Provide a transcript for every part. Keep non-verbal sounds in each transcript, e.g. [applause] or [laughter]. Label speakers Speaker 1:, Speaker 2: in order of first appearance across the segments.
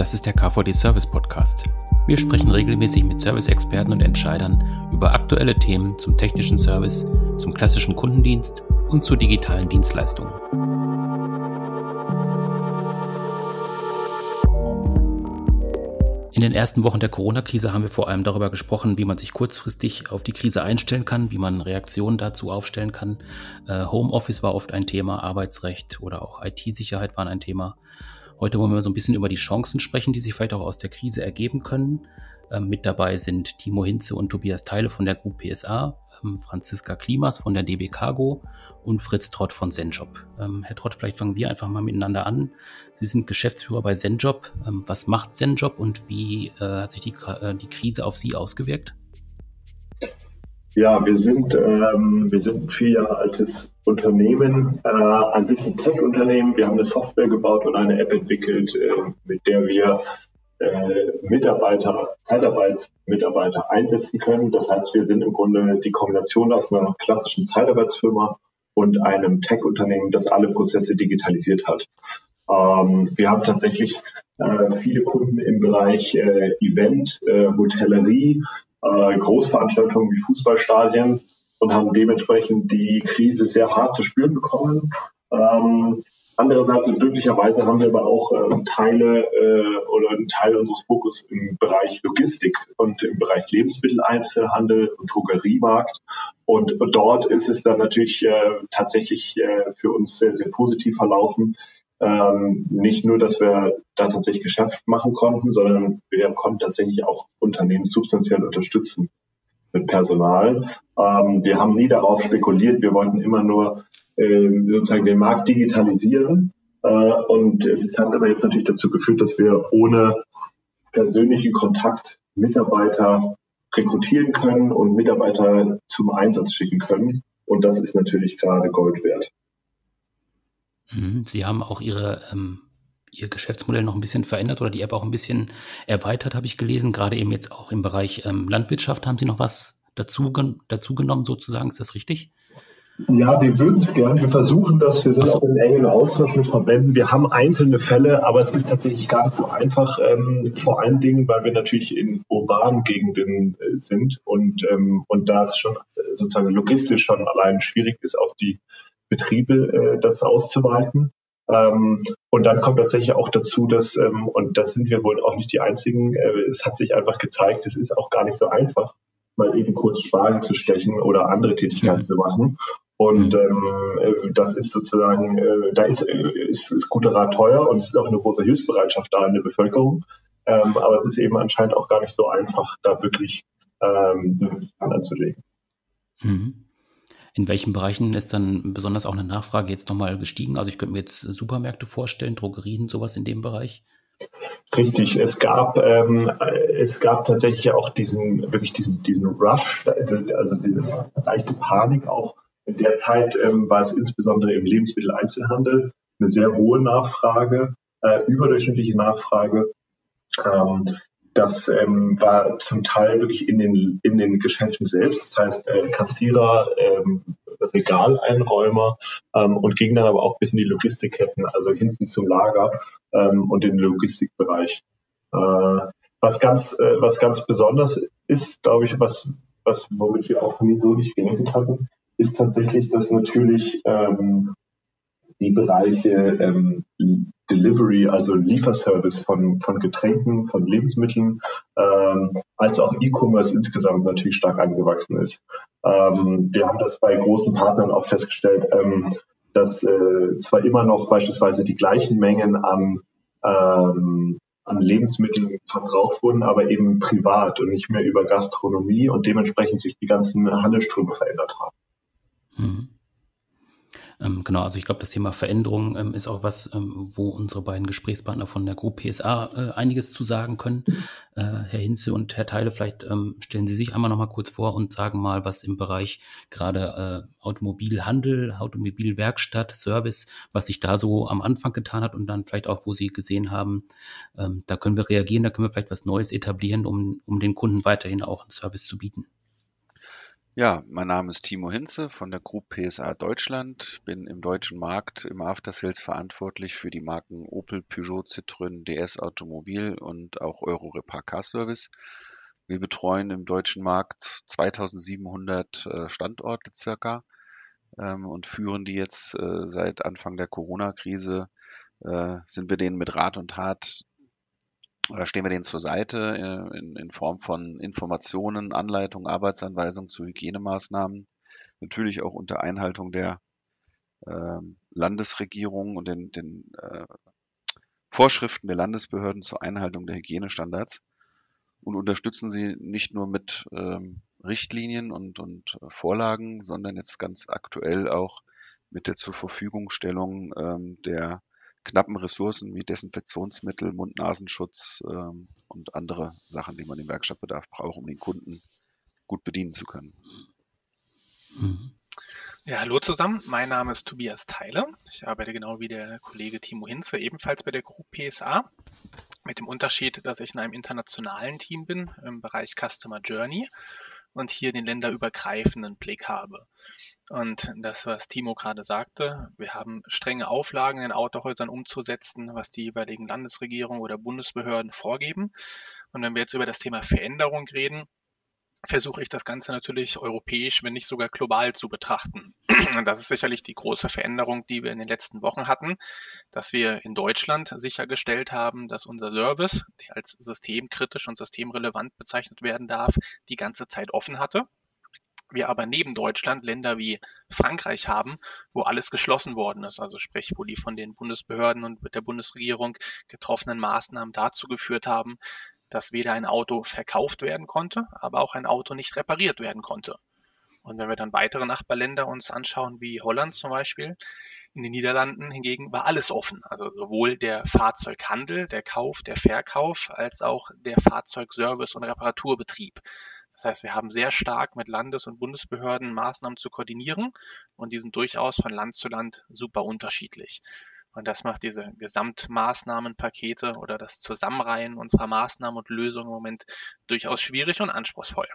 Speaker 1: Das ist der KVD Service Podcast. Wir sprechen regelmäßig mit Service-Experten und Entscheidern über aktuelle Themen zum technischen Service, zum klassischen Kundendienst und zu digitalen Dienstleistungen. In den ersten Wochen der Corona-Krise haben wir vor allem darüber gesprochen, wie man sich kurzfristig auf die Krise einstellen kann, wie man Reaktionen dazu aufstellen kann. Äh, Homeoffice war oft ein Thema, Arbeitsrecht oder auch IT-Sicherheit waren ein Thema. Heute wollen wir so ein bisschen über die Chancen sprechen, die sich vielleicht auch aus der Krise ergeben können. Ähm, mit dabei sind Timo Hinze und Tobias Teile von der Group PSA, ähm, Franziska Klimas von der DB Cargo und Fritz Trott von Zenjob. Ähm, Herr Trott, vielleicht fangen wir einfach mal miteinander an. Sie sind Geschäftsführer bei Zenjob. Was macht Zenjob und wie äh, hat sich die, äh, die Krise auf Sie ausgewirkt?
Speaker 2: Ja, wir sind, ähm, wir sind ein vier Jahre altes Unternehmen, äh, an sich ein Tech-Unternehmen. Wir haben eine Software gebaut und eine App entwickelt, äh, mit der wir äh, Mitarbeiter, Zeitarbeitsmitarbeiter einsetzen können. Das heißt, wir sind im Grunde die Kombination aus einer klassischen Zeitarbeitsfirma und einem Tech-Unternehmen, das alle Prozesse digitalisiert hat. Ähm, wir haben tatsächlich äh, viele Kunden im Bereich äh, Event, äh, Hotellerie, äh, Großveranstaltungen wie Fußballstadien und haben dementsprechend die Krise sehr hart zu spüren bekommen. Ähm, andererseits und glücklicherweise haben wir aber auch äh, Teile äh, oder einen Teil unseres Fokus im Bereich Logistik und im Bereich Lebensmitteleinzelhandel und Drogeriemarkt. Und dort ist es dann natürlich äh, tatsächlich äh, für uns sehr, sehr positiv verlaufen, ähm, nicht nur, dass wir da tatsächlich Geschäft machen konnten, sondern wir konnten tatsächlich auch Unternehmen substanziell unterstützen mit Personal. Ähm, wir haben nie darauf spekuliert, wir wollten immer nur ähm, sozusagen den Markt digitalisieren. Äh, und es hat aber jetzt natürlich dazu geführt, dass wir ohne persönlichen Kontakt Mitarbeiter rekrutieren können und Mitarbeiter zum Einsatz schicken können. Und das ist natürlich gerade Gold wert.
Speaker 1: Mhm. Sie haben auch Ihre, ähm, Ihr Geschäftsmodell noch ein bisschen verändert oder die App auch ein bisschen erweitert, habe ich gelesen. Gerade eben jetzt auch im Bereich ähm, Landwirtschaft haben Sie noch was dazu, dazu genommen, sozusagen. Ist das richtig?
Speaker 2: Ja, wir würden es gerne. Wir versuchen das. Wir sind so. auch in engen Austausch mit Verbänden. Wir haben einzelne Fälle, aber es ist tatsächlich gar nicht so einfach. Ähm, vor allen Dingen, weil wir natürlich in urbanen Gegenden äh, sind und, ähm, und da es schon äh, sozusagen logistisch schon allein schwierig ist, auf die Betriebe äh, das auszuweiten. Ähm, und dann kommt tatsächlich auch dazu, dass, ähm, und das sind wir wohl auch nicht die Einzigen, äh, es hat sich einfach gezeigt, es ist auch gar nicht so einfach, mal eben kurz Spargel zu stechen oder andere Tätigkeiten zu machen. Und mhm. ähm, äh, das ist sozusagen, äh, da ist, äh, ist, ist guter Rat teuer und es ist auch eine große Hilfsbereitschaft da in der Bevölkerung. Ähm, aber es ist eben anscheinend auch gar nicht so einfach, da wirklich ähm, anzulegen.
Speaker 1: Mhm. In welchen Bereichen ist dann besonders auch eine Nachfrage jetzt nochmal gestiegen? Also ich könnte mir jetzt Supermärkte vorstellen, Drogerien, sowas in dem Bereich.
Speaker 2: Richtig, es gab, ähm, es gab tatsächlich auch diesen, wirklich diesen, diesen Rush, also diese leichte Panik auch. In der Zeit ähm, war es insbesondere im Lebensmitteleinzelhandel eine sehr hohe Nachfrage, äh, überdurchschnittliche Nachfrage. Ähm, das ähm, war zum Teil wirklich in den, in den Geschäften selbst, das heißt äh, Kassierer, ähm, Regaleinräumer ähm, und ging dann aber auch bis in die Logistikketten, also hinten zum Lager ähm, und den Logistikbereich. Äh, was ganz, äh, was ganz besonders ist, glaube ich, was, was womit wir auch nie so nicht gerechnet hatten, ist tatsächlich, dass natürlich ähm, die Bereiche ähm, Delivery, also Lieferservice von, von Getränken, von Lebensmitteln, ähm, als auch E-Commerce insgesamt natürlich stark angewachsen ist. Ähm, wir haben das bei großen Partnern auch festgestellt, ähm, dass äh, zwar immer noch beispielsweise die gleichen Mengen an, ähm, an Lebensmitteln verbraucht wurden, aber eben privat und nicht mehr über Gastronomie und dementsprechend sich die ganzen Handelsströme verändert haben. Mhm.
Speaker 1: Ähm, genau, also ich glaube, das Thema Veränderung ähm, ist auch was, ähm, wo unsere beiden Gesprächspartner von der Group PSA äh, einiges zu sagen können. Äh, Herr Hinze und Herr Teile, vielleicht ähm, stellen Sie sich einmal noch mal kurz vor und sagen mal, was im Bereich gerade äh, Automobilhandel, Automobilwerkstatt, Service, was sich da so am Anfang getan hat und dann vielleicht auch, wo Sie gesehen haben, ähm, da können wir reagieren, da können wir vielleicht was Neues etablieren, um, um den Kunden weiterhin auch einen Service zu bieten.
Speaker 3: Ja, mein Name ist Timo Hinze von der Group PSA Deutschland, bin im deutschen Markt im After Sales verantwortlich für die Marken Opel, Peugeot, Citroën, DS Automobil und auch Euro Repar Car Service. Wir betreuen im deutschen Markt 2700 äh, Standorte circa ähm, und führen die jetzt äh, seit Anfang der Corona-Krise, äh, sind wir denen mit Rat und Tat stehen wir denen zur Seite äh, in, in Form von Informationen, Anleitungen, Arbeitsanweisungen zu Hygienemaßnahmen. Natürlich auch unter Einhaltung der äh, Landesregierung und den, den äh, Vorschriften der Landesbehörden zur Einhaltung der Hygienestandards und unterstützen sie nicht nur mit ähm, Richtlinien und, und Vorlagen, sondern jetzt ganz aktuell auch mit der zur Verfügungstellung ähm, der knappen Ressourcen wie Desinfektionsmittel, Mund-Nasenschutz ähm, und andere Sachen, die man im Werkstattbedarf braucht, um den Kunden gut bedienen zu können.
Speaker 4: Ja, hallo zusammen. Mein Name ist Tobias Theile. Ich arbeite genau wie der Kollege Timo Hinze ebenfalls bei der Group PSA. Mit dem Unterschied, dass ich in einem internationalen Team bin im Bereich Customer Journey und hier den länderübergreifenden Blick habe. Und das, was Timo gerade sagte, wir haben strenge Auflagen in Autohäusern umzusetzen, was die jeweiligen Landesregierungen oder Bundesbehörden vorgeben. Und wenn wir jetzt über das Thema Veränderung reden, versuche ich das Ganze natürlich europäisch, wenn nicht sogar global zu betrachten. Und das ist sicherlich die große Veränderung, die wir in den letzten Wochen hatten, dass wir in Deutschland sichergestellt haben, dass unser Service, der als systemkritisch und systemrelevant bezeichnet werden darf, die ganze Zeit offen hatte wir aber neben Deutschland Länder wie Frankreich haben, wo alles geschlossen worden ist. Also sprich, wo die von den Bundesbehörden und mit der Bundesregierung getroffenen Maßnahmen dazu geführt haben, dass weder ein Auto verkauft werden konnte, aber auch ein Auto nicht repariert werden konnte. Und wenn wir dann weitere Nachbarländer uns anschauen, wie Holland zum Beispiel, in den Niederlanden hingegen war alles offen. Also sowohl der Fahrzeughandel, der Kauf, der Verkauf, als auch der Fahrzeugservice und Reparaturbetrieb. Das heißt, wir haben sehr stark mit Landes- und Bundesbehörden Maßnahmen zu koordinieren und die sind durchaus von Land zu Land super unterschiedlich. Und das macht diese Gesamtmaßnahmenpakete oder das Zusammenreihen unserer Maßnahmen und Lösungen im Moment durchaus schwierig und anspruchsvoll.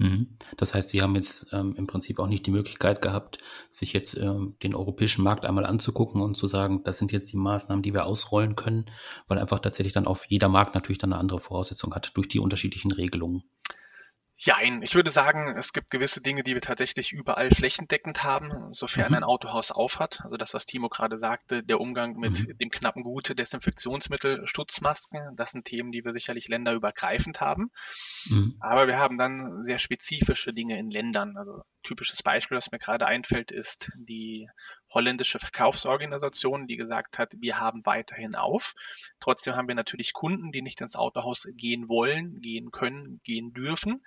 Speaker 1: Mhm. Das heißt, Sie haben jetzt ähm, im Prinzip auch nicht die Möglichkeit gehabt, sich jetzt ähm, den europäischen Markt einmal anzugucken und zu sagen, das sind jetzt die Maßnahmen, die wir ausrollen können, weil einfach tatsächlich dann auf jeder Markt natürlich dann eine andere Voraussetzung hat durch die unterschiedlichen Regelungen.
Speaker 4: Jein, ich würde sagen, es gibt gewisse Dinge, die wir tatsächlich überall flächendeckend haben, sofern mhm. ein Autohaus aufhat. Also das, was Timo gerade sagte, der Umgang mit mhm. dem knappen Gut, Desinfektionsmittel, Schutzmasken, das sind Themen, die wir sicherlich länderübergreifend haben. Mhm. Aber wir haben dann sehr spezifische Dinge in Ländern. Also typisches Beispiel, was mir gerade einfällt, ist die holländische Verkaufsorganisation, die gesagt hat, wir haben weiterhin auf. Trotzdem haben wir natürlich Kunden, die nicht ins Autohaus gehen wollen, gehen können, gehen dürfen,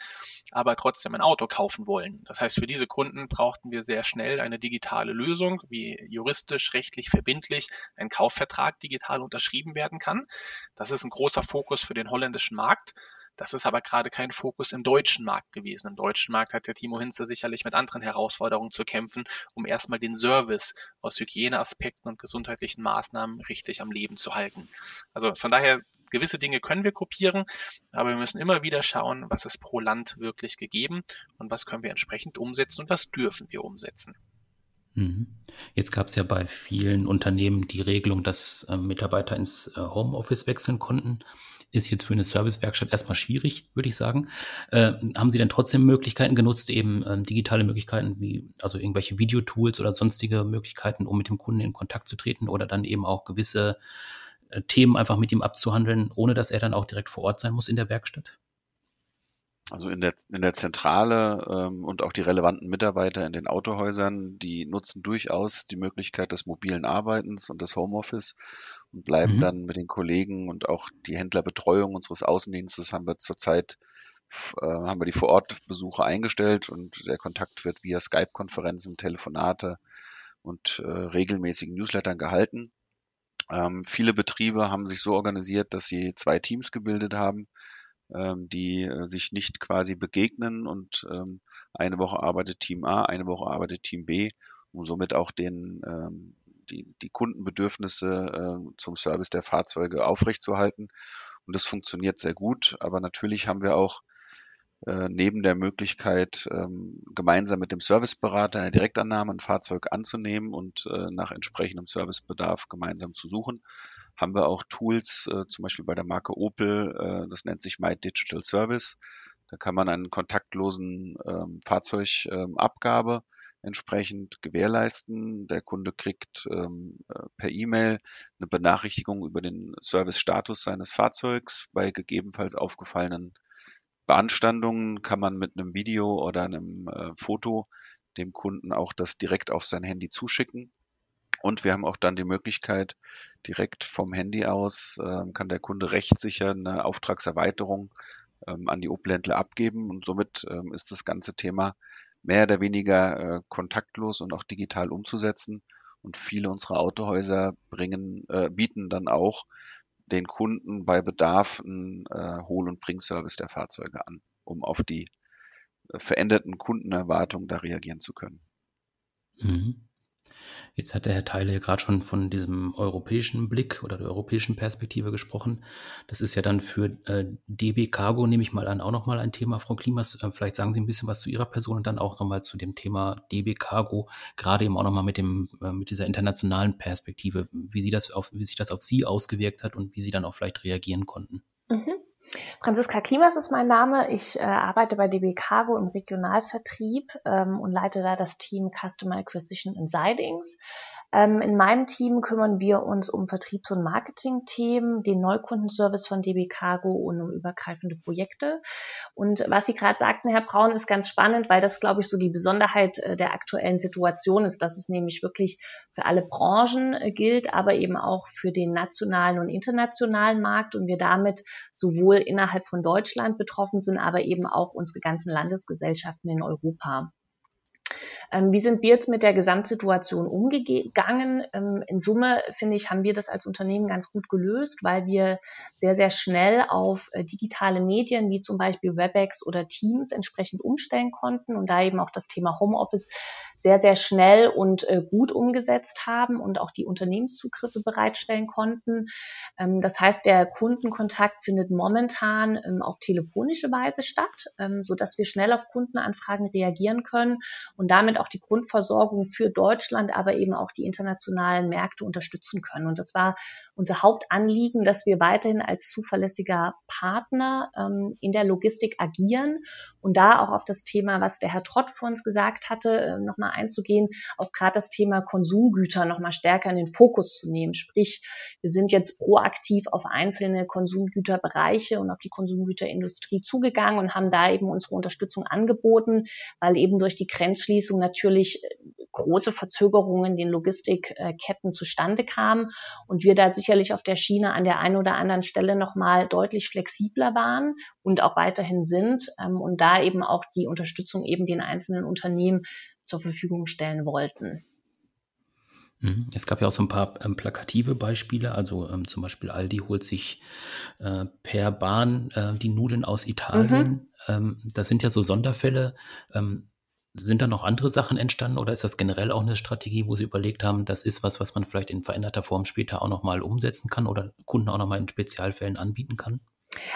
Speaker 4: aber trotzdem ein Auto kaufen wollen. Das heißt, für diese Kunden brauchten wir sehr schnell eine digitale Lösung, wie juristisch, rechtlich verbindlich ein Kaufvertrag digital unterschrieben werden kann. Das ist ein großer Fokus für den holländischen Markt. Das ist aber gerade kein Fokus im deutschen Markt gewesen. Im deutschen Markt hat der Timo Hinze sicherlich mit anderen Herausforderungen zu kämpfen, um erstmal den Service aus Hygieneaspekten und gesundheitlichen Maßnahmen richtig am Leben zu halten. Also von daher, gewisse Dinge können wir kopieren, aber wir müssen immer wieder schauen, was ist pro Land wirklich gegeben und was können wir entsprechend umsetzen und was dürfen wir umsetzen.
Speaker 1: Mhm. Jetzt gab es ja bei vielen Unternehmen die Regelung, dass äh, Mitarbeiter ins äh, Homeoffice wechseln konnten ist jetzt für eine Servicewerkstatt erstmal schwierig, würde ich sagen. Äh, haben Sie denn trotzdem Möglichkeiten genutzt, eben ähm, digitale Möglichkeiten wie also irgendwelche Videotools oder sonstige Möglichkeiten, um mit dem Kunden in Kontakt zu treten oder dann eben auch gewisse äh, Themen einfach mit ihm abzuhandeln, ohne dass er dann auch direkt vor Ort sein muss in der Werkstatt?
Speaker 3: Also in der, in der Zentrale ähm, und auch die relevanten Mitarbeiter in den Autohäusern, die nutzen durchaus die Möglichkeit des mobilen Arbeitens und des Homeoffice und bleiben mhm. dann mit den Kollegen und auch die Händlerbetreuung unseres Außendienstes haben wir zurzeit äh, haben wir die Vorortbesuche eingestellt und der Kontakt wird via Skype-Konferenzen, Telefonate und äh, regelmäßigen Newslettern gehalten. Ähm, viele Betriebe haben sich so organisiert, dass sie zwei Teams gebildet haben, ähm, die äh, sich nicht quasi begegnen und ähm, eine Woche arbeitet Team A, eine Woche arbeitet Team B, um somit auch den ähm, die, die Kundenbedürfnisse äh, zum Service der Fahrzeuge aufrechtzuerhalten. Und das funktioniert sehr gut. Aber natürlich haben wir auch äh, neben der Möglichkeit, ähm, gemeinsam mit dem Serviceberater in der Direktannahme ein Fahrzeug anzunehmen und äh, nach entsprechendem Servicebedarf gemeinsam zu suchen, haben wir auch Tools, äh, zum Beispiel bei der Marke Opel, äh, das nennt sich My Digital Service. Da kann man einen kontaktlosen ähm, Fahrzeugabgabe ähm, entsprechend gewährleisten. Der Kunde kriegt ähm, äh, per E-Mail eine Benachrichtigung über den Service-Status seines Fahrzeugs. Bei gegebenenfalls aufgefallenen Beanstandungen kann man mit einem Video oder einem äh, Foto dem Kunden auch das direkt auf sein Handy zuschicken. Und wir haben auch dann die Möglichkeit, direkt vom Handy aus äh, kann der Kunde rechtssicher eine Auftragserweiterung ähm, an die Opländler abgeben. Und somit ähm, ist das ganze Thema mehr oder weniger äh, kontaktlos und auch digital umzusetzen. Und viele unserer Autohäuser bringen, äh, bieten dann auch den Kunden bei Bedarf einen äh, Hol- und Bringservice der Fahrzeuge an, um auf die äh, veränderten Kundenerwartungen da reagieren zu können.
Speaker 1: Mhm. Jetzt hat der Herr Theile ja gerade schon von diesem europäischen Blick oder der europäischen Perspektive gesprochen. Das ist ja dann für äh, DB Cargo, nehme ich mal an, auch nochmal ein Thema, Frau Klimas. Äh, vielleicht sagen Sie ein bisschen was zu Ihrer Person und dann auch nochmal zu dem Thema DB Cargo, gerade eben auch nochmal mit äh, mit dieser internationalen Perspektive, wie Sie das auf, wie sich das auf Sie ausgewirkt hat und wie Sie dann auch vielleicht reagieren konnten.
Speaker 5: Franziska Klimas ist mein Name. Ich äh, arbeite bei DB Cargo im Regionalvertrieb ähm, und leite da das Team Customer Acquisition and Sidings. Ähm, in meinem Team kümmern wir uns um Vertriebs- und Marketing-Themen, den Neukundenservice von DB Cargo und um übergreifende Projekte. Und was Sie gerade sagten, Herr Braun, ist ganz spannend, weil das, glaube ich, so die Besonderheit äh, der aktuellen Situation ist, dass es nämlich wirklich für alle Branchen äh, gilt, aber eben auch für den nationalen und internationalen Markt und wir damit sowohl innerhalb von Deutschland betroffen sind, aber eben auch unsere ganzen Landesgesellschaften in Europa. Ähm, wie sind wir jetzt mit der Gesamtsituation umgegangen? Ähm, in Summe, finde ich, haben wir das als Unternehmen ganz gut gelöst, weil wir sehr, sehr schnell auf äh, digitale Medien wie zum Beispiel WebEx oder Teams entsprechend umstellen konnten und da eben auch das Thema Homeoffice sehr, sehr schnell und äh, gut umgesetzt haben und auch die Unternehmenszugriffe bereitstellen konnten. Ähm, das heißt, der Kundenkontakt findet momentan auf telefonische Weise statt, so dass wir schnell auf Kundenanfragen reagieren können und damit auch die Grundversorgung für Deutschland, aber eben auch die internationalen Märkte unterstützen können. Und das war unser Hauptanliegen, dass wir weiterhin als zuverlässiger Partner ähm, in der Logistik agieren und da auch auf das Thema, was der Herr Trott vor uns gesagt hatte, äh, nochmal einzugehen, auch gerade das Thema Konsumgüter nochmal stärker in den Fokus zu nehmen. Sprich, wir sind jetzt proaktiv auf einzelne Konsumgüterbereiche und auf die Konsumgüterindustrie zugegangen und haben da eben unsere Unterstützung angeboten, weil eben durch die Grenzschließung natürlich äh, große Verzögerungen in den Logistikketten zustande kamen und wir da sicherlich auf der Schiene an der einen oder anderen Stelle nochmal deutlich flexibler waren und auch weiterhin sind ähm, und da eben auch die Unterstützung eben den einzelnen Unternehmen zur Verfügung stellen wollten.
Speaker 1: Mhm. Es gab ja auch so ein paar ähm, plakative Beispiele, also ähm, zum Beispiel Aldi holt sich äh, per Bahn äh, die Nudeln aus Italien. Mhm. Ähm, das sind ja so Sonderfälle. Sind da noch andere Sachen entstanden oder ist das generell auch eine Strategie, wo Sie überlegt haben, das ist was, was man vielleicht in veränderter Form später auch nochmal umsetzen kann oder Kunden auch nochmal in Spezialfällen anbieten kann?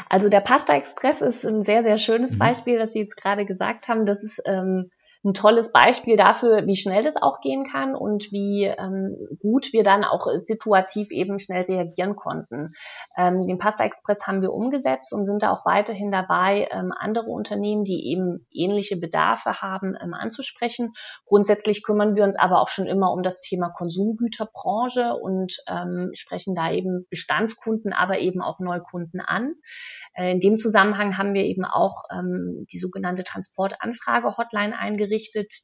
Speaker 5: Also der Pasta Express ist ein sehr, sehr schönes mhm. Beispiel, das Sie jetzt gerade gesagt haben. Das ist ähm, ein tolles Beispiel dafür, wie schnell das auch gehen kann und wie ähm, gut wir dann auch situativ eben schnell reagieren konnten. Ähm, den Pasta Express haben wir umgesetzt und sind da auch weiterhin dabei, ähm, andere Unternehmen, die eben ähnliche Bedarfe haben, ähm, anzusprechen. Grundsätzlich kümmern wir uns aber auch schon immer um das Thema Konsumgüterbranche und ähm, sprechen da eben Bestandskunden, aber eben auch Neukunden an. Äh, in dem Zusammenhang haben wir eben auch ähm, die sogenannte Transportanfrage-Hotline eingerichtet,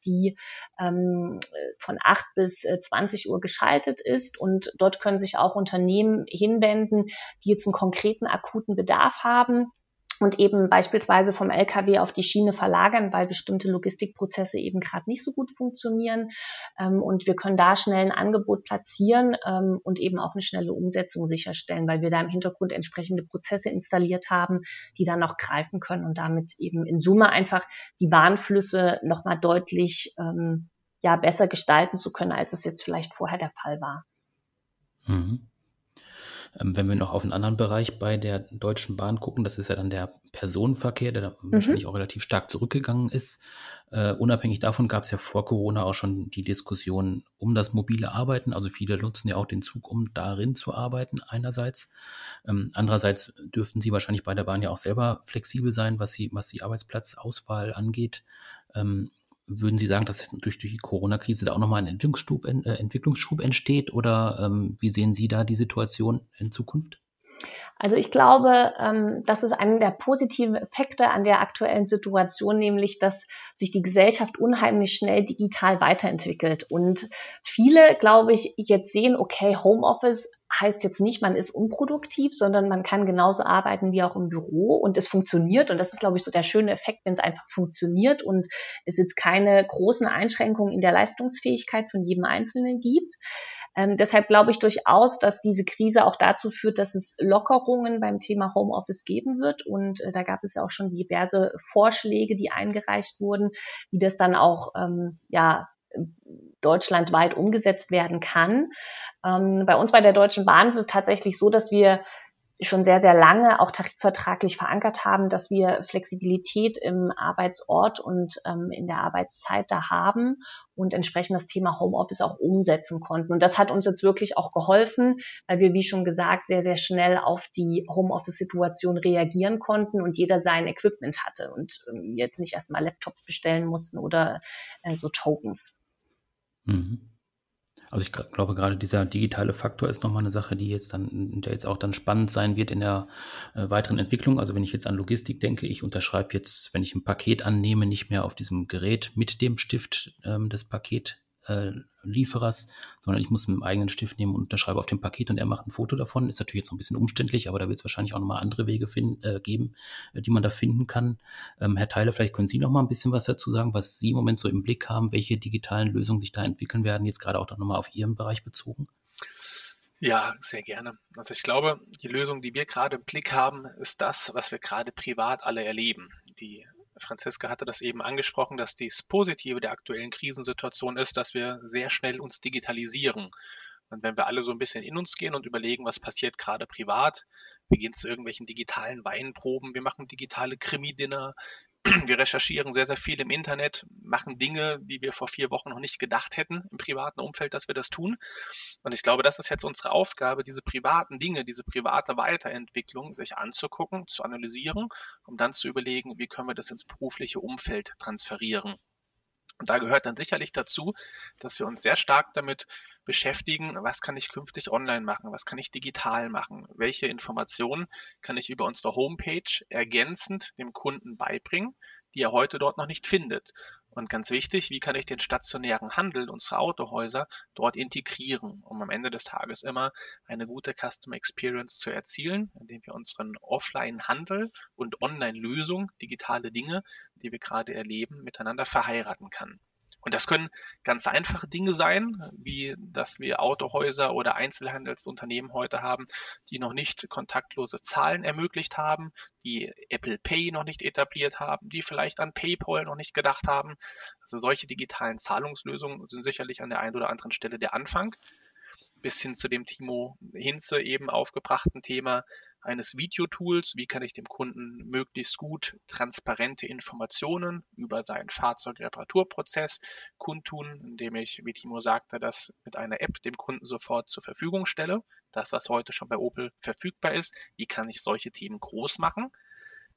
Speaker 5: die ähm, von 8 bis 20 äh, Uhr geschaltet ist. Und dort können sich auch Unternehmen hinwenden, die jetzt einen konkreten akuten Bedarf haben und eben beispielsweise vom LKW auf die Schiene verlagern, weil bestimmte Logistikprozesse eben gerade nicht so gut funktionieren. Ähm, und wir können da schnell ein Angebot platzieren ähm, und eben auch eine schnelle Umsetzung sicherstellen, weil wir da im Hintergrund entsprechende Prozesse installiert haben, die dann auch greifen können und damit eben in Summe einfach die Bahnflüsse nochmal deutlich ähm, ja, besser gestalten zu können, als es jetzt vielleicht vorher der Fall war.
Speaker 1: Mhm. Ähm, wenn wir noch auf einen anderen Bereich bei der Deutschen Bahn gucken, das ist ja dann der Personenverkehr, der mhm. wahrscheinlich auch relativ stark zurückgegangen ist. Uh, unabhängig davon gab es ja vor Corona auch schon die Diskussion um das mobile Arbeiten. Also viele nutzen ja auch den Zug, um darin zu arbeiten einerseits. Ähm, andererseits dürften sie wahrscheinlich bei der Bahn ja auch selber flexibel sein, was, sie, was die Arbeitsplatzauswahl angeht. Ähm, würden Sie sagen, dass durch die Corona-Krise da auch nochmal ein Entwicklungsschub, äh, Entwicklungsschub entsteht oder ähm, wie sehen Sie da die Situation in Zukunft?
Speaker 5: Also ich glaube, ähm, das ist einer der positiven Effekte an der aktuellen Situation, nämlich dass sich die Gesellschaft unheimlich schnell digital weiterentwickelt. Und viele, glaube ich, jetzt sehen, okay, Homeoffice heißt jetzt nicht, man ist unproduktiv, sondern man kann genauso arbeiten wie auch im Büro und es funktioniert. Und das ist, glaube ich, so der schöne Effekt, wenn es einfach funktioniert und es jetzt keine großen Einschränkungen in der Leistungsfähigkeit von jedem Einzelnen gibt. Ähm, deshalb glaube ich durchaus, dass diese Krise auch dazu führt, dass es Lockerungen beim Thema Homeoffice geben wird. Und äh, da gab es ja auch schon diverse Vorschläge, die eingereicht wurden, wie das dann auch ähm, ja deutschlandweit umgesetzt werden kann. Ähm, bei uns bei der Deutschen Bahn ist es tatsächlich so, dass wir schon sehr, sehr lange auch tarifvertraglich verankert haben, dass wir Flexibilität im Arbeitsort und ähm, in der Arbeitszeit da haben und entsprechend das Thema Homeoffice auch umsetzen konnten. Und das hat uns jetzt wirklich auch geholfen, weil wir, wie schon gesagt, sehr, sehr schnell auf die Homeoffice-Situation reagieren konnten und jeder sein Equipment hatte und ähm, jetzt nicht erstmal Laptops bestellen mussten oder äh, so Tokens.
Speaker 1: Mhm. Also ich glaube, gerade dieser digitale Faktor ist nochmal eine Sache, die jetzt dann, der jetzt auch dann spannend sein wird in der äh, weiteren Entwicklung. Also wenn ich jetzt an Logistik denke, ich unterschreibe jetzt, wenn ich ein Paket annehme, nicht mehr auf diesem Gerät mit dem Stift ähm, des Paket äh, Lieferers, sondern ich muss einen eigenen Stift nehmen und unterschreibe auf dem Paket und er macht ein Foto davon. Ist natürlich jetzt noch ein bisschen umständlich, aber da wird es wahrscheinlich auch nochmal andere Wege finden, äh, geben, äh, die man da finden kann. Ähm, Herr Theile, vielleicht können Sie noch mal ein bisschen was dazu sagen, was Sie im Moment so im Blick haben, welche digitalen Lösungen sich da entwickeln werden, jetzt gerade auch nochmal auf Ihren Bereich bezogen?
Speaker 4: Ja, sehr gerne. Also ich glaube, die Lösung, die wir gerade im Blick haben, ist das, was wir gerade privat alle erleben. Die Franziska hatte das eben angesprochen, dass das Positive der aktuellen Krisensituation ist, dass wir sehr schnell uns digitalisieren. Und wenn wir alle so ein bisschen in uns gehen und überlegen, was passiert gerade privat, wir gehen zu irgendwelchen digitalen Weinproben, wir machen digitale Krimi-Dinner, [clears throat] wir recherchieren sehr, sehr viel im Internet, machen Dinge, die wir vor vier Wochen noch nicht gedacht hätten im privaten Umfeld, dass wir das tun. Und ich glaube, das ist jetzt unsere Aufgabe, diese privaten Dinge, diese private Weiterentwicklung sich anzugucken, zu analysieren, um dann zu überlegen, wie können wir das ins berufliche Umfeld transferieren. Und da gehört dann sicherlich dazu, dass wir uns sehr stark damit beschäftigen, was kann ich künftig online machen, was kann ich digital machen, welche Informationen kann ich über unsere Homepage ergänzend dem Kunden beibringen, die er heute dort noch nicht findet. Und ganz wichtig, wie kann ich den stationären Handel, unsere Autohäuser, dort integrieren, um am Ende des Tages immer eine gute Customer Experience zu erzielen, indem wir unseren Offline-Handel und Online-Lösung, digitale Dinge, die wir gerade erleben, miteinander verheiraten kann. Und das können ganz einfache Dinge sein, wie dass wir Autohäuser oder Einzelhandelsunternehmen heute haben, die noch nicht kontaktlose Zahlen ermöglicht haben, die Apple Pay noch nicht etabliert haben, die vielleicht an PayPal noch nicht gedacht haben. Also solche digitalen Zahlungslösungen sind sicherlich an der einen oder anderen Stelle der Anfang bis hin zu dem Timo Hinze eben aufgebrachten Thema eines Videotools. Wie kann ich dem Kunden möglichst gut transparente Informationen über seinen Fahrzeugreparaturprozess kundtun, indem ich, wie Timo sagte, das mit einer App dem Kunden sofort zur Verfügung stelle. Das, was heute schon bei Opel verfügbar ist. Wie kann ich solche Themen groß machen?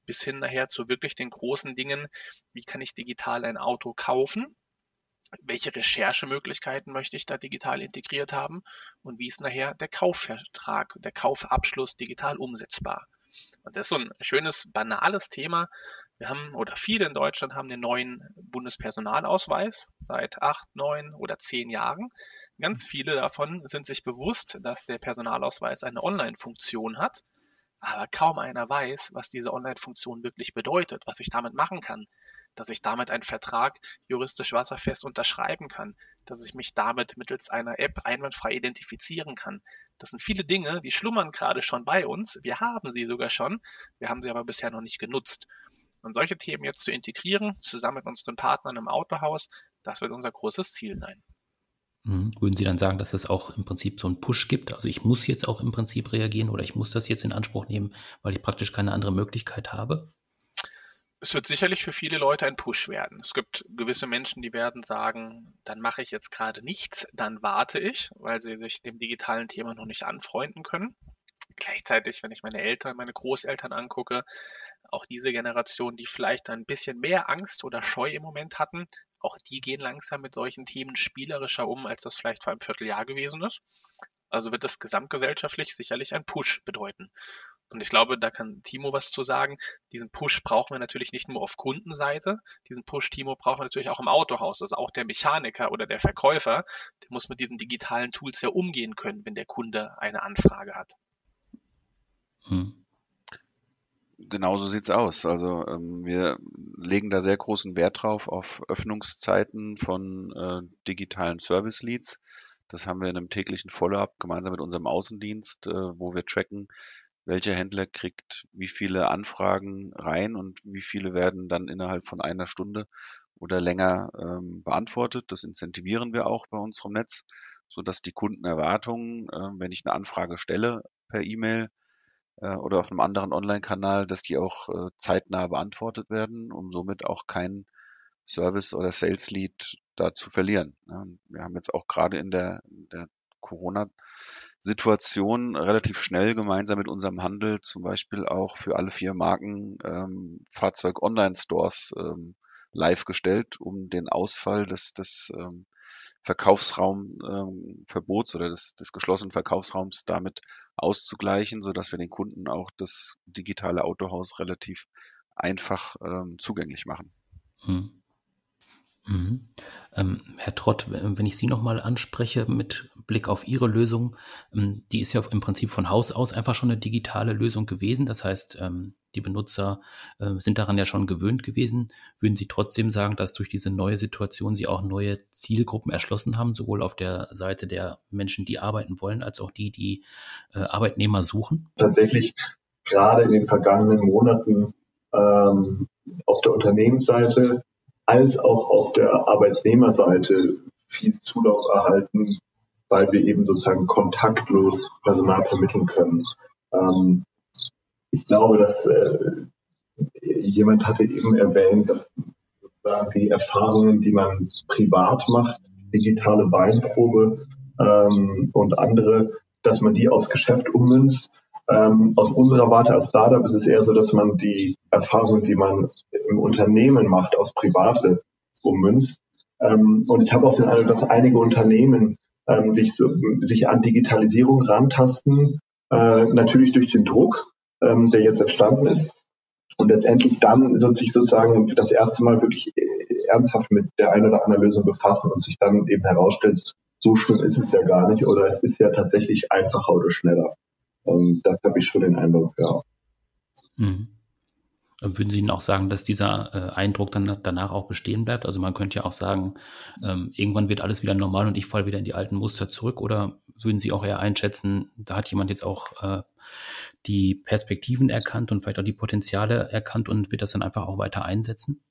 Speaker 4: Bis hin nachher zu wirklich den großen Dingen. Wie kann ich digital ein Auto kaufen? Welche Recherchemöglichkeiten möchte ich da digital integriert haben und wie ist nachher der Kaufvertrag, der Kaufabschluss digital umsetzbar. Und das ist so ein schönes, banales Thema. Wir haben, oder viele in Deutschland haben den neuen Bundespersonalausweis seit acht, neun oder zehn Jahren. Ganz viele davon sind sich bewusst, dass der Personalausweis eine Online-Funktion hat. Aber kaum einer weiß, was diese Online-Funktion wirklich bedeutet, was ich damit machen kann dass ich damit einen Vertrag juristisch wasserfest unterschreiben kann, dass ich mich damit mittels einer App einwandfrei identifizieren kann. Das sind viele Dinge, die schlummern gerade schon bei uns. Wir haben sie sogar schon, wir haben sie aber bisher noch nicht genutzt. Und solche Themen jetzt zu integrieren, zusammen mit unseren Partnern im Autohaus, das wird unser großes Ziel sein.
Speaker 1: Mhm. Würden Sie dann sagen, dass es auch im Prinzip so einen Push gibt? Also ich muss jetzt auch im Prinzip reagieren oder ich muss das jetzt in Anspruch nehmen, weil ich praktisch keine andere Möglichkeit habe?
Speaker 4: Es wird sicherlich für viele Leute ein Push werden. Es gibt gewisse Menschen, die werden sagen, dann mache ich jetzt gerade nichts, dann warte ich, weil sie sich dem digitalen Thema noch nicht anfreunden können. Gleichzeitig, wenn ich meine Eltern, meine Großeltern angucke, auch diese Generation, die vielleicht ein bisschen mehr Angst oder Scheu im Moment hatten, auch die gehen langsam mit solchen Themen spielerischer um, als das vielleicht vor einem Vierteljahr gewesen ist. Also wird das gesamtgesellschaftlich sicherlich ein Push bedeuten. Und ich glaube, da kann Timo was zu sagen. Diesen Push brauchen wir natürlich nicht nur auf Kundenseite. Diesen Push, Timo, brauchen wir natürlich auch im Autohaus. Also auch der Mechaniker oder der Verkäufer, der muss mit diesen digitalen Tools ja umgehen können, wenn der Kunde eine Anfrage hat.
Speaker 3: Hm. Genauso sieht's aus. Also ähm, wir legen da sehr großen Wert drauf auf Öffnungszeiten von äh, digitalen Service Leads. Das haben wir in einem täglichen Follow-up gemeinsam mit unserem Außendienst, äh, wo wir tracken, welcher Händler kriegt wie viele Anfragen rein und wie viele werden dann innerhalb von einer Stunde oder länger ähm, beantwortet. Das incentivieren wir auch bei uns vom Netz, so dass die Kundenerwartungen, äh, wenn ich eine Anfrage stelle per E-Mail, äh, oder auf einem anderen Online-Kanal, dass die auch äh, zeitnah beantwortet werden, um somit auch kein Service oder Sales Lead da zu verlieren. Ja, wir haben jetzt auch gerade in der, der Corona-Situation relativ schnell gemeinsam mit unserem Handel zum Beispiel auch für alle vier Marken ähm, Fahrzeug-Online-Stores ähm, live gestellt, um den Ausfall des, des ähm, Verkaufsraumverbots ähm, oder des, des geschlossenen Verkaufsraums damit auszugleichen, so dass wir den Kunden auch das digitale Autohaus relativ einfach ähm, zugänglich machen. Hm.
Speaker 1: Mhm. Ähm, Herr Trott, wenn ich Sie nochmal anspreche mit Blick auf Ihre Lösung, ähm, die ist ja im Prinzip von Haus aus einfach schon eine digitale Lösung gewesen. Das heißt, ähm, die Benutzer äh, sind daran ja schon gewöhnt gewesen. Würden Sie trotzdem sagen, dass durch diese neue Situation Sie auch neue Zielgruppen erschlossen haben, sowohl auf der Seite der Menschen, die arbeiten wollen, als auch die, die äh, Arbeitnehmer suchen?
Speaker 2: Tatsächlich gerade in den vergangenen Monaten ähm, auf der Unternehmensseite als auch auf der Arbeitnehmerseite viel Zulauf erhalten, weil wir eben sozusagen kontaktlos Personal vermitteln können. Ähm, ich glaube, dass äh, jemand hatte eben erwähnt, dass sozusagen die Erfahrungen, die man privat macht, digitale Weinprobe ähm, und andere, dass man die aufs Geschäft ummünzt ähm, aus unserer Warte als Startup ist es eher so, dass man die Erfahrungen, die man im Unternehmen macht, aus Private ummünzt. Ähm, und ich habe auch den Eindruck, dass einige Unternehmen ähm, sich, so, sich an Digitalisierung rantasten, äh, natürlich durch den Druck, ähm, der jetzt entstanden ist. Und letztendlich dann so, sich sozusagen das erste Mal wirklich äh, ernsthaft mit der einen oder anderen Lösung befassen und sich dann eben herausstellt, so schlimm ist es ja gar nicht oder es ist ja tatsächlich einfacher oder schneller. Ähm, das habe ich schon den Eindruck, ja.
Speaker 1: Mhm. Würden Sie Ihnen auch sagen, dass dieser äh, Eindruck dann danach auch bestehen bleibt? Also man könnte ja auch sagen, ähm, irgendwann wird alles wieder normal und ich falle wieder in die alten Muster zurück. Oder würden Sie auch eher einschätzen, da hat jemand jetzt auch äh, die Perspektiven erkannt und vielleicht auch die Potenziale erkannt und wird das dann einfach auch weiter einsetzen?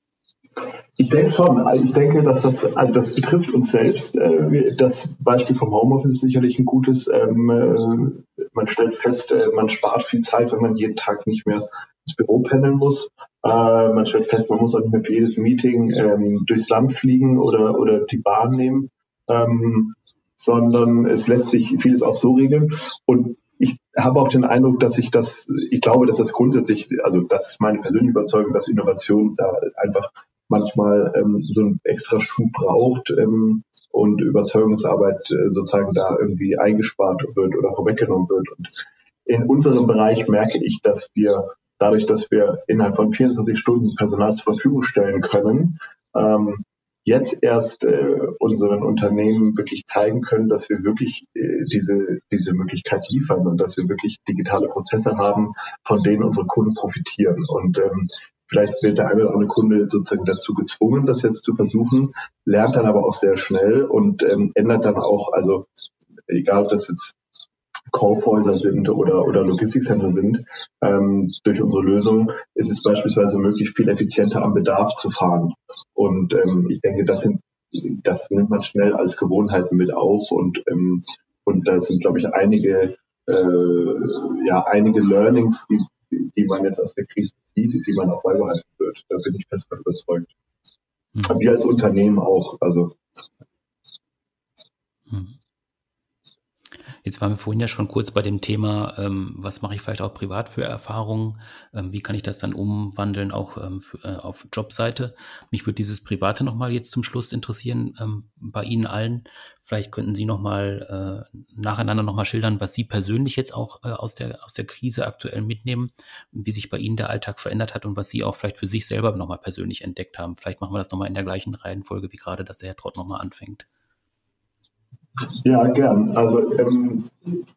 Speaker 2: Ich denke schon. Ich denke, dass das, also das betrifft uns selbst. Äh, das Beispiel vom Homeoffice ist sicherlich ein gutes. Ähm, äh, man stellt fest, äh, man spart viel Zeit, wenn man jeden Tag nicht mehr ins Büro pendeln muss. Man stellt fest, man muss auch nicht mehr für jedes Meeting ähm, durchs Land fliegen oder, oder die Bahn nehmen, ähm, sondern es lässt sich vieles auch so regeln. Und ich habe auch den Eindruck, dass ich das, ich glaube, dass das grundsätzlich, also das ist meine persönliche Überzeugung, dass Innovation da einfach manchmal ähm, so ein extra Schuh braucht ähm, und Überzeugungsarbeit äh, sozusagen da irgendwie eingespart wird oder vorweggenommen wird. Und in unserem Bereich merke ich, dass wir dadurch, dass wir innerhalb von 24 Stunden Personal zur Verfügung stellen können, ähm, jetzt erst äh, unseren Unternehmen wirklich zeigen können, dass wir wirklich äh, diese, diese Möglichkeit liefern und dass wir wirklich digitale Prozesse haben, von denen unsere Kunden profitieren. Und ähm, Vielleicht wird der eine oder andere Kunde sozusagen dazu gezwungen, das jetzt zu versuchen, lernt dann aber auch sehr schnell und ähm, ändert dann auch, also egal ob das jetzt Kaufhäuser sind oder, oder Logistikcenter sind, ähm, durch unsere Lösung ist es beispielsweise möglich, viel effizienter am Bedarf zu fahren. Und ähm, ich denke, das sind das nimmt man schnell als Gewohnheiten mit auf und, ähm, und da sind, glaube ich, einige, äh, ja, einige Learnings, die, die man jetzt aus der Krise zieht, die man auch beibehalten wird. Da bin ich fest überzeugt. Mhm. Wir als Unternehmen auch, also.
Speaker 1: Mhm. Jetzt waren wir vorhin ja schon kurz bei dem Thema, ähm, was mache ich vielleicht auch privat für Erfahrungen? Ähm, wie kann ich das dann umwandeln, auch ähm, für, äh, auf Jobseite? Mich würde dieses Private nochmal jetzt zum Schluss interessieren, ähm, bei Ihnen allen. Vielleicht könnten Sie nochmal äh, nacheinander nochmal schildern, was Sie persönlich jetzt auch äh, aus, der, aus der Krise aktuell mitnehmen, wie sich bei Ihnen der Alltag verändert hat und was Sie auch vielleicht für sich selber nochmal persönlich entdeckt haben. Vielleicht machen wir das nochmal in der gleichen Reihenfolge wie gerade, dass der Herr Trott nochmal anfängt.
Speaker 2: Ja, gern. Also ähm,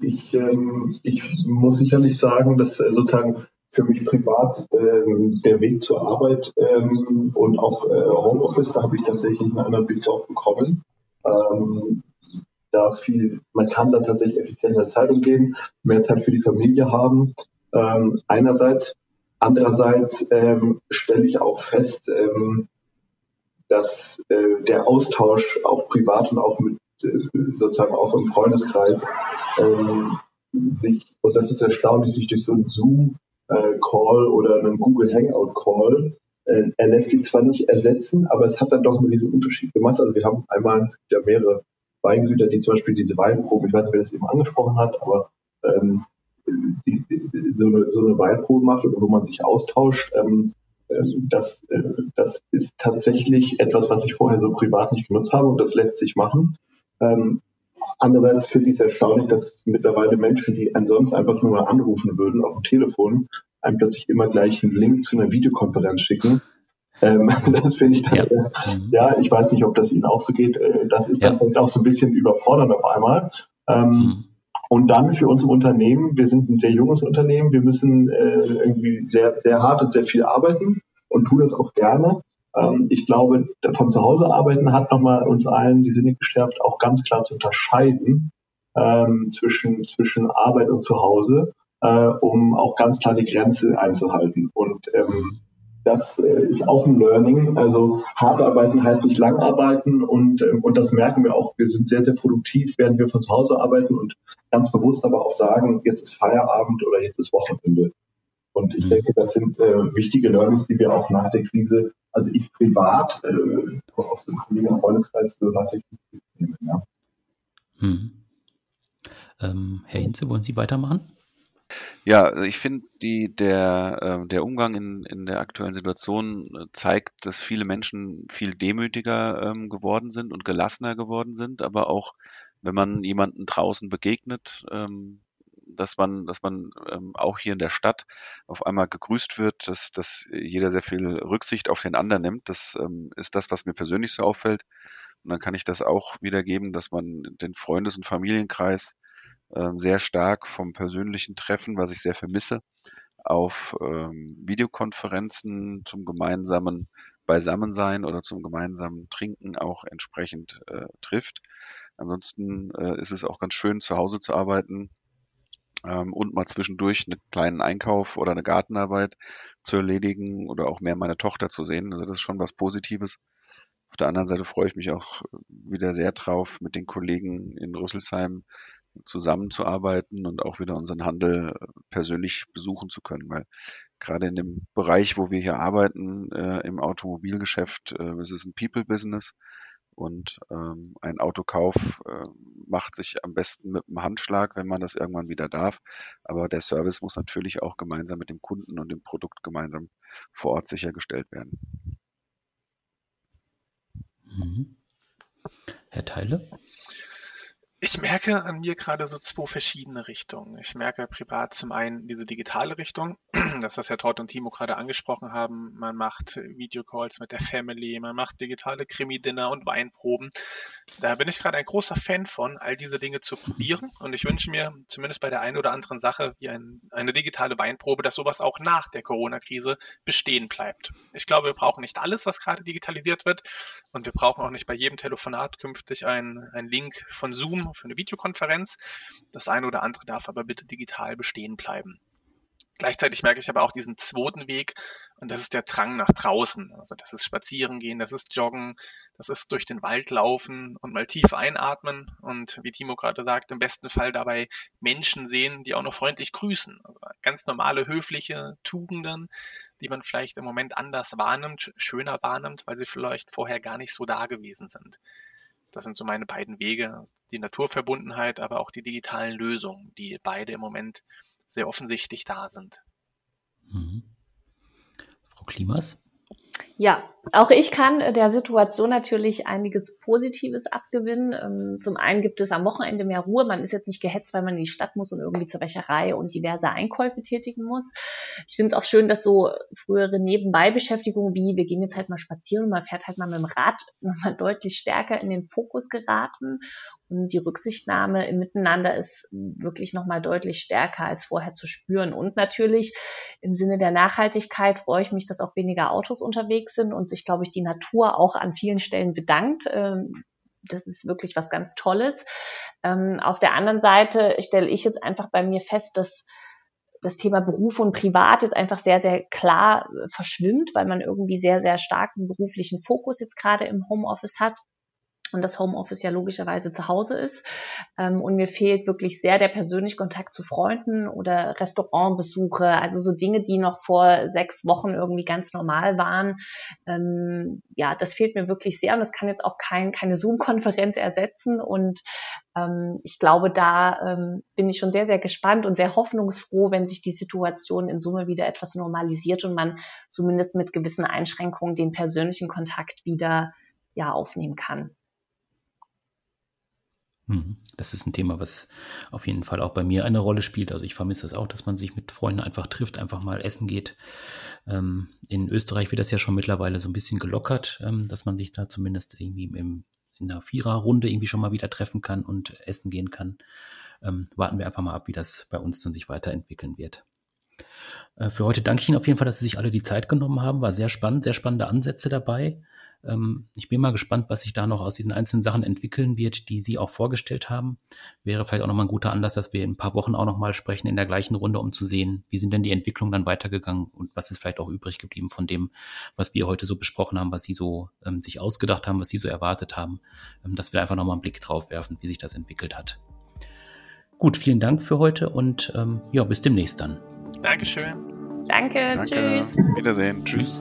Speaker 2: ich, ähm, ich muss sicherlich sagen, dass äh, sozusagen für mich privat ähm, der Weg zur Arbeit ähm, und auch äh, Homeoffice, da habe ich tatsächlich einen anderen Blick drauf bekommen. Ähm, da viel, man kann da tatsächlich effizienter Zeit umgehen, mehr Zeit für die Familie haben. Ähm, einerseits, andererseits ähm, stelle ich auch fest, ähm, dass äh, der Austausch auch privat und auch mit sozusagen auch im Freundeskreis ähm, sich, und das ist erstaunlich, sich durch so einen Zoom-Call oder einen Google Hangout-Call, äh, er lässt sich zwar nicht ersetzen, aber es hat dann doch einen riesen Unterschied gemacht. Also wir haben einmal, es gibt ja mehrere Weingüter, die zum Beispiel diese Weinproben, ich weiß nicht, wer das eben angesprochen hat, aber ähm, die, die, so, eine, so eine Weinprobe macht, wo man sich austauscht. Ähm, ähm, das, äh, das ist tatsächlich etwas, was ich vorher so privat nicht genutzt habe und das lässt sich machen. Ähm, andererseits finde ich es erstaunlich, dass mittlerweile Menschen, die ansonsten einfach nur mal anrufen würden auf dem Telefon, einem plötzlich immer gleich einen Link zu einer Videokonferenz schicken. Ähm, [laughs] das finde ich dann, ja. Äh, ja. ich weiß nicht, ob das Ihnen auch so geht. Äh, das ist ja. dann vielleicht auch so ein bisschen überfordernd auf einmal. Ähm, mhm. Und dann für uns im Unternehmen, wir sind ein sehr junges Unternehmen, wir müssen äh, irgendwie sehr, sehr hart und sehr viel arbeiten und tun das auch gerne. Ähm, ich glaube, von zu Hause arbeiten hat nochmal uns allen die Sinne geschärft, auch ganz klar zu unterscheiden ähm, zwischen, zwischen Arbeit und Zuhause, äh, um auch ganz klar die Grenze einzuhalten. Und ähm, das äh, ist auch ein Learning. Also hart arbeiten heißt nicht lang arbeiten und, ähm, und das merken wir auch. Wir sind sehr, sehr produktiv, während wir von zu Hause arbeiten und ganz bewusst aber auch sagen, jetzt ist Feierabend oder jetzt ist Wochenende. Und ich mhm. denke, das sind äh, wichtige Learnings, die wir auch nach der Krise also ich privat äh, aus dem Kollegen Freundeskreis so tatsächlich nehmen, ja.
Speaker 1: Hm. Ähm, Herr Hinze, wollen Sie weitermachen?
Speaker 3: Ja, also ich finde, der, äh, der Umgang in, in der aktuellen Situation äh, zeigt, dass viele Menschen viel demütiger ähm, geworden sind und gelassener geworden sind, aber auch wenn man jemanden draußen begegnet, ähm, dass man, dass man ähm, auch hier in der Stadt auf einmal gegrüßt wird, dass, dass jeder sehr viel Rücksicht auf den anderen nimmt. Das ähm, ist das, was mir persönlich so auffällt. Und dann kann ich das auch wiedergeben, dass man den Freundes- und Familienkreis ähm, sehr stark vom persönlichen Treffen, was ich sehr vermisse, auf ähm, Videokonferenzen zum gemeinsamen Beisammensein oder zum gemeinsamen Trinken auch entsprechend äh, trifft. Ansonsten äh, ist es auch ganz schön, zu Hause zu arbeiten, ähm, und mal zwischendurch einen kleinen Einkauf oder eine Gartenarbeit zu erledigen oder auch mehr meine Tochter zu sehen. Also das ist schon was Positives. Auf der anderen Seite freue ich mich auch wieder sehr drauf, mit den Kollegen in Rüsselsheim zusammenzuarbeiten und auch wieder unseren Handel persönlich besuchen zu können, weil gerade in dem Bereich, wo wir hier arbeiten, äh, im Automobilgeschäft, äh, es ist ein People-Business und ähm, ein Autokauf äh, macht sich am besten mit einem Handschlag, wenn man das irgendwann wieder darf. Aber der Service muss natürlich auch gemeinsam mit dem Kunden und dem Produkt gemeinsam vor Ort sichergestellt werden.
Speaker 1: Mhm. Herr Teile?
Speaker 4: Ich merke an mir gerade so zwei verschiedene Richtungen. Ich merke privat zum einen diese digitale Richtung, [clears throat] das, was Herr Todd und Timo gerade angesprochen haben. Man macht Videocalls mit der Family, man macht digitale Krimi-Dinner und Weinproben. Da bin ich gerade ein großer Fan von, all diese Dinge zu probieren. Und ich wünsche mir zumindest bei der einen oder anderen Sache wie ein, eine digitale Weinprobe, dass sowas auch nach der Corona-Krise bestehen bleibt. Ich glaube, wir brauchen nicht alles, was gerade digitalisiert wird. Und wir brauchen auch nicht bei jedem Telefonat künftig einen Link von Zoom für eine Videokonferenz. Das eine oder andere darf aber bitte digital bestehen bleiben. Gleichzeitig merke ich aber auch diesen zweiten Weg und das ist der Drang nach draußen. Also das ist Spazierengehen, das ist Joggen, Das ist durch den Wald laufen und mal tief einatmen und wie Timo gerade sagt, im besten Fall dabei Menschen sehen, die auch noch freundlich grüßen. Also ganz normale, höfliche Tugenden, die man vielleicht im Moment anders wahrnimmt, schöner wahrnimmt, weil sie vielleicht vorher gar nicht so da gewesen sind. Das sind so meine beiden Wege, die Naturverbundenheit, aber auch die digitalen Lösungen, die beide im Moment sehr offensichtlich da sind.
Speaker 1: Mhm. Frau Klimas?
Speaker 5: Ja, auch ich kann äh, der Situation natürlich einiges Positives abgewinnen. Ähm, zum einen gibt es am Wochenende mehr Ruhe. Man ist jetzt nicht gehetzt, weil man in die Stadt muss und irgendwie zur Wäscherei und diverse Einkäufe tätigen muss. Ich finde es auch schön, dass so frühere Nebenbeibeschäftigungen wie wir gehen jetzt halt mal spazieren und man fährt halt mal mit dem Rad [laughs] nochmal deutlich stärker in den Fokus geraten die Rücksichtnahme im Miteinander ist wirklich nochmal deutlich stärker als vorher zu spüren. Und natürlich im Sinne der Nachhaltigkeit freue ich mich, dass auch weniger Autos unterwegs sind und sich, glaube ich, die Natur auch an vielen Stellen bedankt. Ähm, das ist wirklich was ganz Tolles. Ähm, auf der anderen Seite stelle ich jetzt einfach bei mir fest, dass das Thema Beruf und Privat jetzt einfach sehr, sehr klar äh, verschwimmt, weil man irgendwie sehr, sehr starken beruflichen Fokus jetzt gerade im Homeoffice hat und das Homeoffice ja logischerweise zu Hause ist. Ähm, und mir fehlt wirklich sehr der persönliche Kontakt zu Freunden oder Restaurantbesuche, also so Dinge, die noch vor sechs Wochen irgendwie ganz normal waren. Ähm, ja, das fehlt mir wirklich sehr und das kann jetzt auch kein, keine Zoom-Konferenz ersetzen. Und ähm, ich glaube, da ähm, bin ich schon sehr, sehr gespannt und sehr hoffnungsfroh, wenn sich die Situation in Summe wieder etwas normalisiert und man zumindest mit gewissen Einschränkungen den persönlichen Kontakt wieder ja, aufnehmen kann.
Speaker 1: Mhm. Das ist ein Thema, was auf jeden Fall auch bei mir eine Rolle spielt. Also ich vermisse es auch, dass man sich mit Freunden einfach trifft, einfach mal essen geht. Ähm, in Österreich wird das ja schon mittlerweile so ein bisschen gelockert, ähm, dass man sich da zumindest irgendwie in einer Viererrunde irgendwie schon mal wieder treffen kann und essen gehen kann. Ähm, warten wir einfach mal ab, wie das bei uns dann sich weiterentwickeln wird. Äh, für heute danke ich Ihnen auf jeden Fall, dass Sie sich alle die Zeit genommen haben. War sehr spannend, sehr spannende Ansätze dabei. Ähm, ich bin mal gespannt, was sich da noch aus diesen einzelnen Sachen entwickeln wird, die Sie auch vorgestellt haben. Wäre vielleicht auch nochmal ein guter Anlass, dass wir in ein paar Wochen auch nochmal sprechen in der gleichen Runde, um zu sehen, wie sind denn die Entwicklungen dann weitergegangen und was ist vielleicht auch übrig geblieben von dem, was wir heute so besprochen haben, was Sie so ähm, sich ausgedacht haben, was Sie so erwartet haben, ähm, dass wir einfach nochmal einen Blick drauf werfen, wie sich das entwickelt hat. Gut, vielen Dank für heute und ähm, ja, bis demnächst dann.
Speaker 4: Dankeschön.
Speaker 5: Danke, Danke. tschüss.
Speaker 3: Wiedersehen, tschüss.